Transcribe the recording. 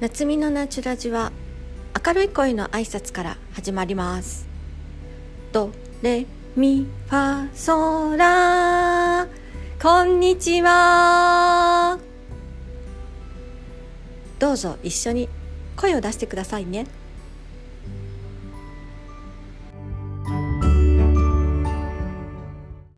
夏美のナチュラジは明るい声の挨拶から始まります。ドレミファソラ。こんにちは。どうぞ一緒に声を出してくださいね。